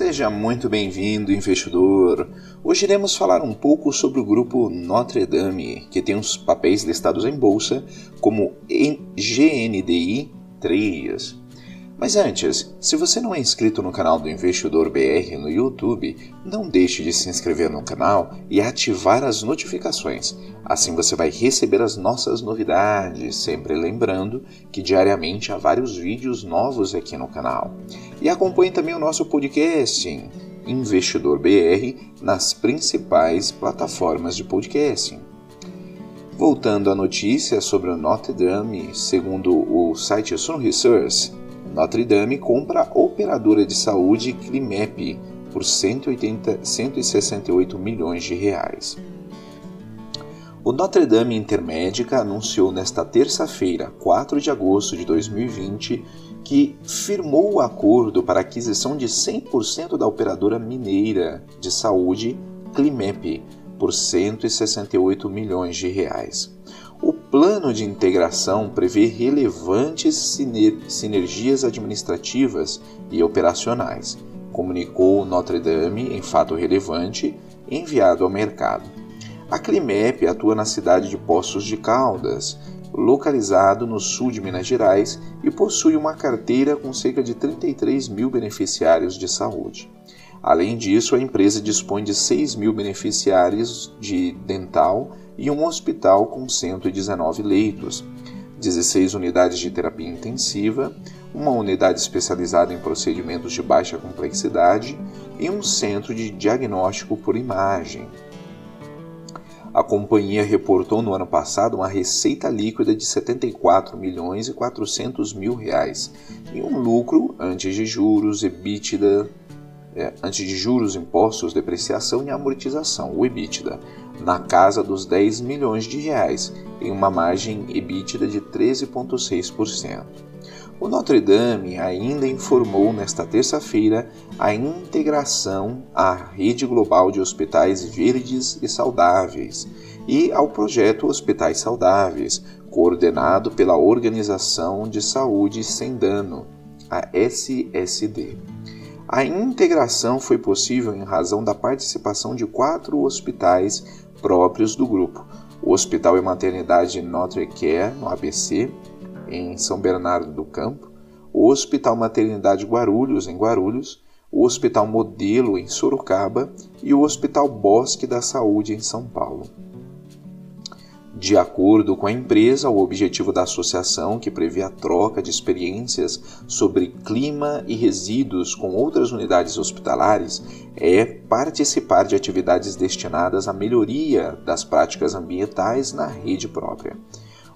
Seja muito bem-vindo, investidor. Hoje iremos falar um pouco sobre o grupo Notre Dame, que tem os papéis listados em bolsa como GNDI 3. Mas antes, se você não é inscrito no canal do Investidor BR no YouTube, não deixe de se inscrever no canal e ativar as notificações. Assim você vai receber as nossas novidades, sempre lembrando que diariamente há vários vídeos novos aqui no canal. E acompanhe também o nosso podcast Investidor BR nas principais plataformas de podcasting. Voltando à notícia sobre o Notre Dame, segundo o site Sun Research, Notre Dame compra a operadora de saúde Climep por 180, 168 milhões de reais. O Notre Dame Intermédica anunciou nesta terça-feira, 4 de agosto de 2020, que firmou o acordo para aquisição de 100% da operadora mineira de saúde Climep por 168 milhões de reais. O plano de integração prevê relevantes sinergias administrativas e operacionais, comunicou Notre Dame em fato relevante enviado ao mercado. A Climep atua na cidade de Poços de Caldas, localizado no sul de Minas Gerais, e possui uma carteira com cerca de 33 mil beneficiários de saúde. Além disso, a empresa dispõe de 6 mil beneficiários de dental e um hospital com 119 leitos, 16 unidades de terapia intensiva, uma unidade especializada em procedimentos de baixa complexidade e um centro de diagnóstico por imagem. A companhia reportou no ano passado uma receita líquida de 74 milhões e 400 mil reais e um lucro antes de juros, EBITDA é, antes de juros, impostos, depreciação e amortização, o EBITDA, na casa dos 10 milhões de reais, em uma margem EBITDA de 13,6%. O Notre Dame ainda informou nesta terça-feira a integração à rede global de hospitais verdes e saudáveis e ao projeto Hospitais Saudáveis, coordenado pela Organização de Saúde Sem Dano, a SSD. A integração foi possível em razão da participação de quatro hospitais próprios do grupo: o Hospital e Maternidade Notre Care, no ABC, em São Bernardo do Campo, o Hospital Maternidade Guarulhos, em Guarulhos, o Hospital Modelo, em Sorocaba. E o Hospital Bosque da Saúde, em São Paulo. De acordo com a empresa, o objetivo da associação, que prevê a troca de experiências sobre clima e resíduos com outras unidades hospitalares, é participar de atividades destinadas à melhoria das práticas ambientais na rede própria.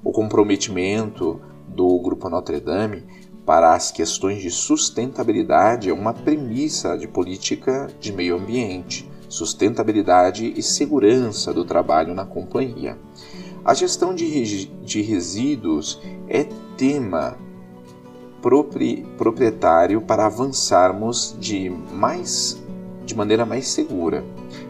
O comprometimento do Grupo Notre Dame para as questões de sustentabilidade é uma premissa de política de meio ambiente, sustentabilidade e segurança do trabalho na companhia. A gestão de, de resíduos é tema propri, proprietário para avançarmos de, mais, de maneira mais segura,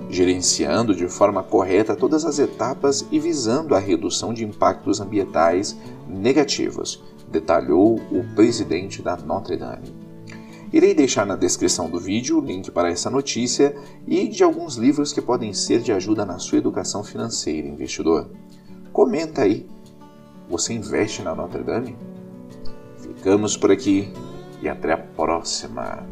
gerenciando de forma correta todas as etapas e visando a redução de impactos ambientais negativos, detalhou o presidente da Notre Dame. Irei deixar na descrição do vídeo o link para essa notícia e de alguns livros que podem ser de ajuda na sua educação financeira, investidor. Comenta aí. Você investe na Notre Dame? Ficamos por aqui e até a próxima.